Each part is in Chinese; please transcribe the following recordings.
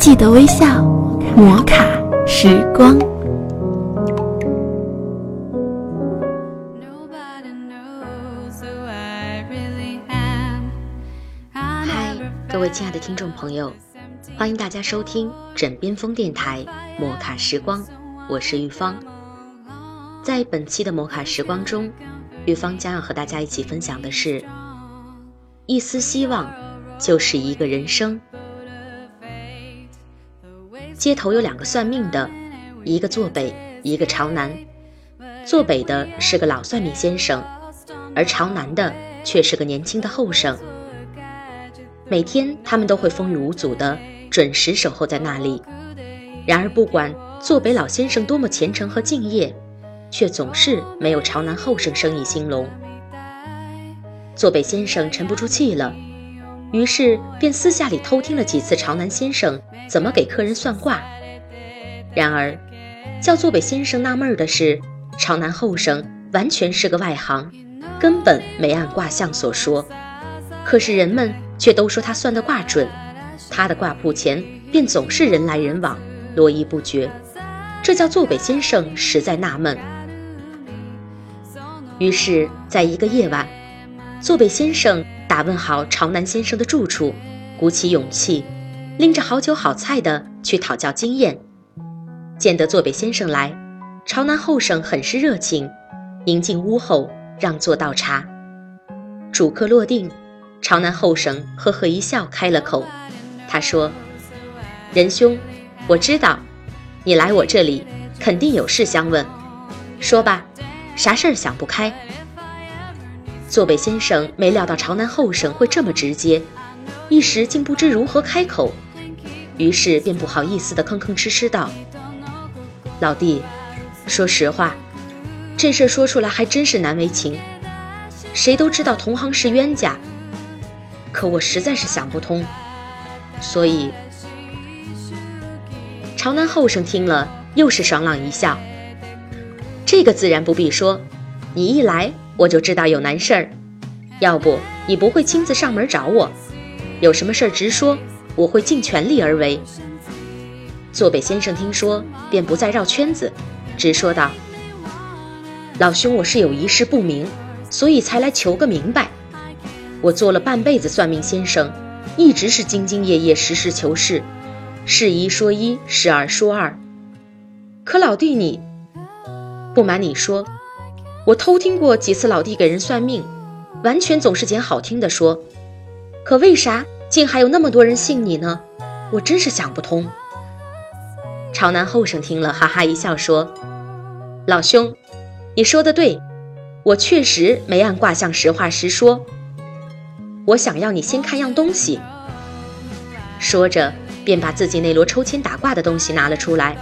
记得微笑，摩卡时光。嗨，各位亲爱的听众朋友，欢迎大家收听枕边风电台摩卡时光，我是玉芳。在本期的摩卡时光中，玉芳将要和大家一起分享的是：一丝希望就是一个人生。街头有两个算命的，一个坐北，一个朝南。坐北的是个老算命先生，而朝南的却是个年轻的后生。每天他们都会风雨无阻的准时守候在那里。然而，不管坐北老先生多么虔诚和敬业，却总是没有朝南后生生意兴隆。坐北先生沉不住气了。于是便私下里偷听了几次朝南先生怎么给客人算卦。然而，叫坐北先生纳闷的是，朝南后生完全是个外行，根本没按卦象所说。可是人们却都说他算的卦准，他的卦铺前便总是人来人往，络绎不绝。这叫坐北先生实在纳闷。于是，在一个夜晚，坐北先生。打问好朝南先生的住处，鼓起勇气，拎着好酒好菜的去讨教经验。见得坐北先生来，朝南后生很是热情，迎进屋后让座倒茶。主客落定，朝南后生呵呵一笑，开了口。他说：“仁兄，我知道，你来我这里肯定有事相问，说吧，啥事儿想不开？”坐北先生没料到朝南后生会这么直接，一时竟不知如何开口，于是便不好意思的吭吭哧哧道：“老弟，说实话，这事说出来还真是难为情。谁都知道同行是冤家，可我实在是想不通，所以……”朝南后生听了，又是爽朗一笑：“这个自然不必说，你一来。”我就知道有难事儿，要不你不会亲自上门找我。有什么事儿直说，我会尽全力而为。坐北先生听说，便不再绕圈子，直说道：“老兄，我是有一事不明，所以才来求个明白。我做了半辈子算命先生，一直是兢兢业业、实事求是，是一说一，是二说二。可老弟你，不瞒你说。”我偷听过几次老弟给人算命，完全总是捡好听的说，可为啥竟还有那么多人信你呢？我真是想不通。朝南后生听了，哈哈一笑说：“老兄，你说的对，我确实没按卦象实话实说。我想要你先看样东西。”说着，便把自己那摞抽签打卦的东西拿了出来，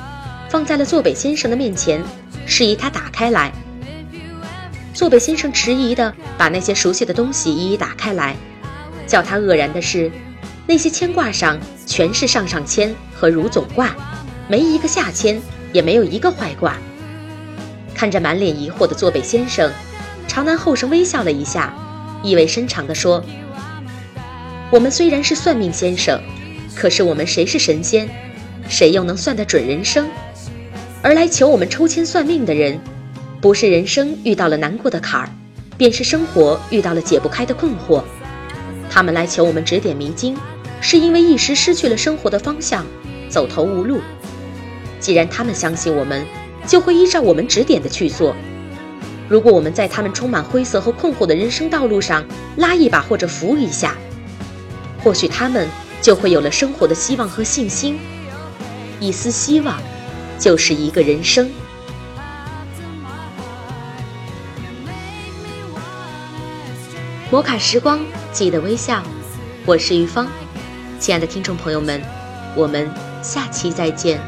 放在了坐北先生的面前，示意他打开来。坐北先生迟疑地把那些熟悉的东西一一打开来，叫他愕然的是，那些签卦上全是上上签和如总卦，没一个下签，也没有一个坏卦。看着满脸疑惑的坐北先生，朝南后生微笑了一下，意味深长地说：“我们虽然是算命先生，可是我们谁是神仙？谁又能算得准人生？而来求我们抽签算命的人。”不是人生遇到了难过的坎儿，便是生活遇到了解不开的困惑。他们来求我们指点迷津，是因为一时失去了生活的方向，走投无路。既然他们相信我们，就会依照我们指点的去做。如果我们在他们充满灰色和困惑的人生道路上拉一把或者扶一下，或许他们就会有了生活的希望和信心。一丝希望，就是一个人生。摩卡时光，记得微笑。我是于芳，亲爱的听众朋友们，我们下期再见。